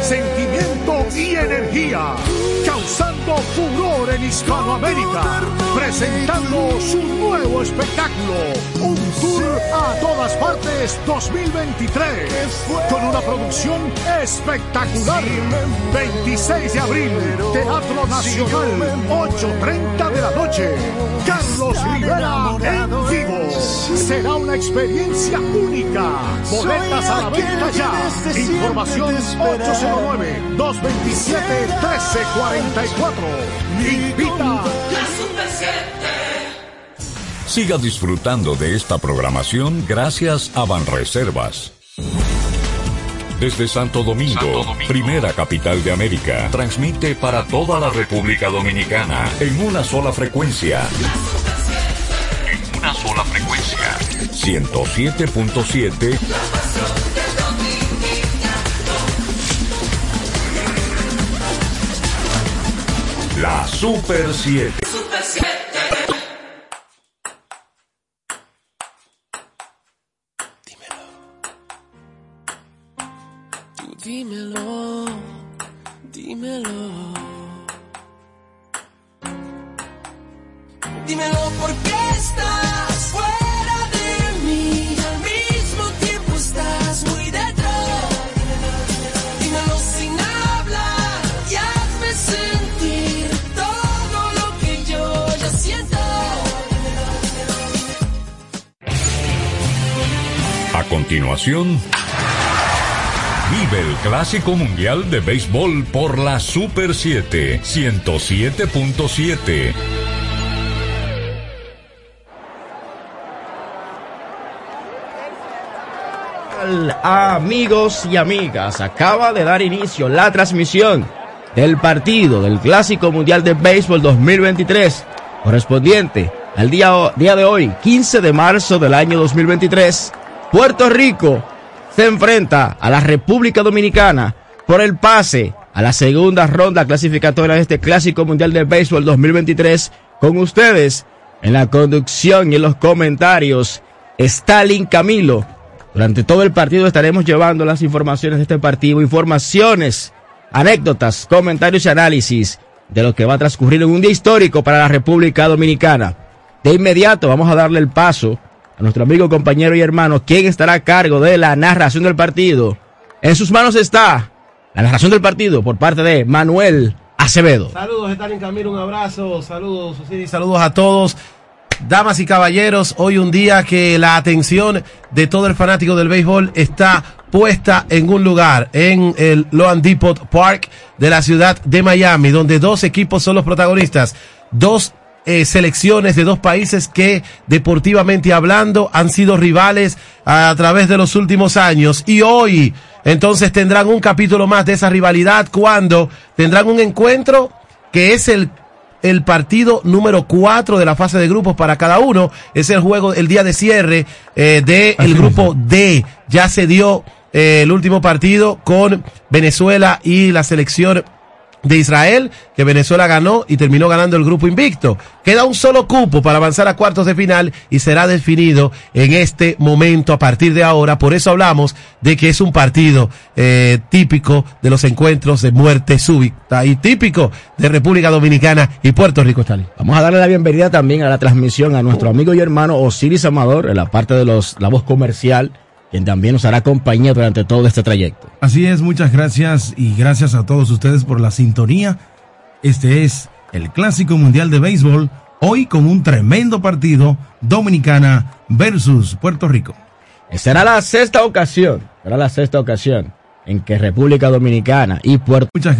sentimiento y energía, causando furor en Hispanoamérica, presentando su nuevo espectáculo, un tour a todas partes 2023, con una producción espectacular. 26 de abril, Teatro Nacional, 8.30 de la noche. Carlos Rivera en vivo. Será una experiencia única. Boletas a la venta ya. Información 809-227-1344. Invita. Siga disfrutando de esta programación gracias a Banreservas. Desde Santo Domingo, Santo Domingo, primera capital de América, transmite para toda la República Dominicana en una sola frecuencia. Una sola frecuencia. 107.7 La Super 7. Tú dímelo, dímelo. Dímelo por qué estás Continuación, vive el Clásico Mundial de Béisbol por la Super 7, 107.7. Amigos y amigas, acaba de dar inicio la transmisión del partido del Clásico Mundial de Béisbol 2023, correspondiente al día, día de hoy, 15 de marzo del año 2023. Puerto Rico se enfrenta a la República Dominicana por el pase a la segunda ronda clasificatoria de este Clásico Mundial de Béisbol 2023. Con ustedes en la conducción y en los comentarios, Stalin Camilo. Durante todo el partido estaremos llevando las informaciones de este partido, informaciones, anécdotas, comentarios y análisis de lo que va a transcurrir en un día histórico para la República Dominicana. De inmediato vamos a darle el paso a nuestro amigo, compañero y hermano, quien estará a cargo de la narración del partido. En sus manos está la narración del partido por parte de Manuel Acevedo. Saludos, Stalin Camilo, un abrazo. Saludos, saludos a todos. Damas y caballeros, hoy un día que la atención de todo el fanático del béisbol está puesta en un lugar, en el Loan Depot Park de la ciudad de Miami, donde dos equipos son los protagonistas. Dos eh, selecciones de dos países que deportivamente hablando han sido rivales a, través de los últimos años y hoy entonces tendrán un capítulo más de esa rivalidad cuando tendrán un encuentro que es el el partido número 4 de la fase de grupos para cada uno. Es el juego, el día de cierre eh, del el grupo D. Ya se dio eh, el último partido con Venezuela y la selección de Israel, que Venezuela ganó y terminó ganando el grupo invicto. Queda un solo cupo para avanzar a cuartos de final y será definido en este momento a partir de ahora. Por eso hablamos de que es un partido eh, típico de los encuentros de muerte súbita y típico de República Dominicana y Puerto Rico. Vamos a darle la bienvenida también a la transmisión a nuestro amigo y hermano Osiris Amador en la parte de los, la voz comercial quien también nos hará compañía durante todo este trayecto. Así es, muchas gracias y gracias a todos ustedes por la sintonía. Este es el Clásico Mundial de Béisbol, hoy con un tremendo partido, Dominicana versus Puerto Rico. Será la sexta ocasión, será la sexta ocasión en que República Dominicana y Puerto Muchas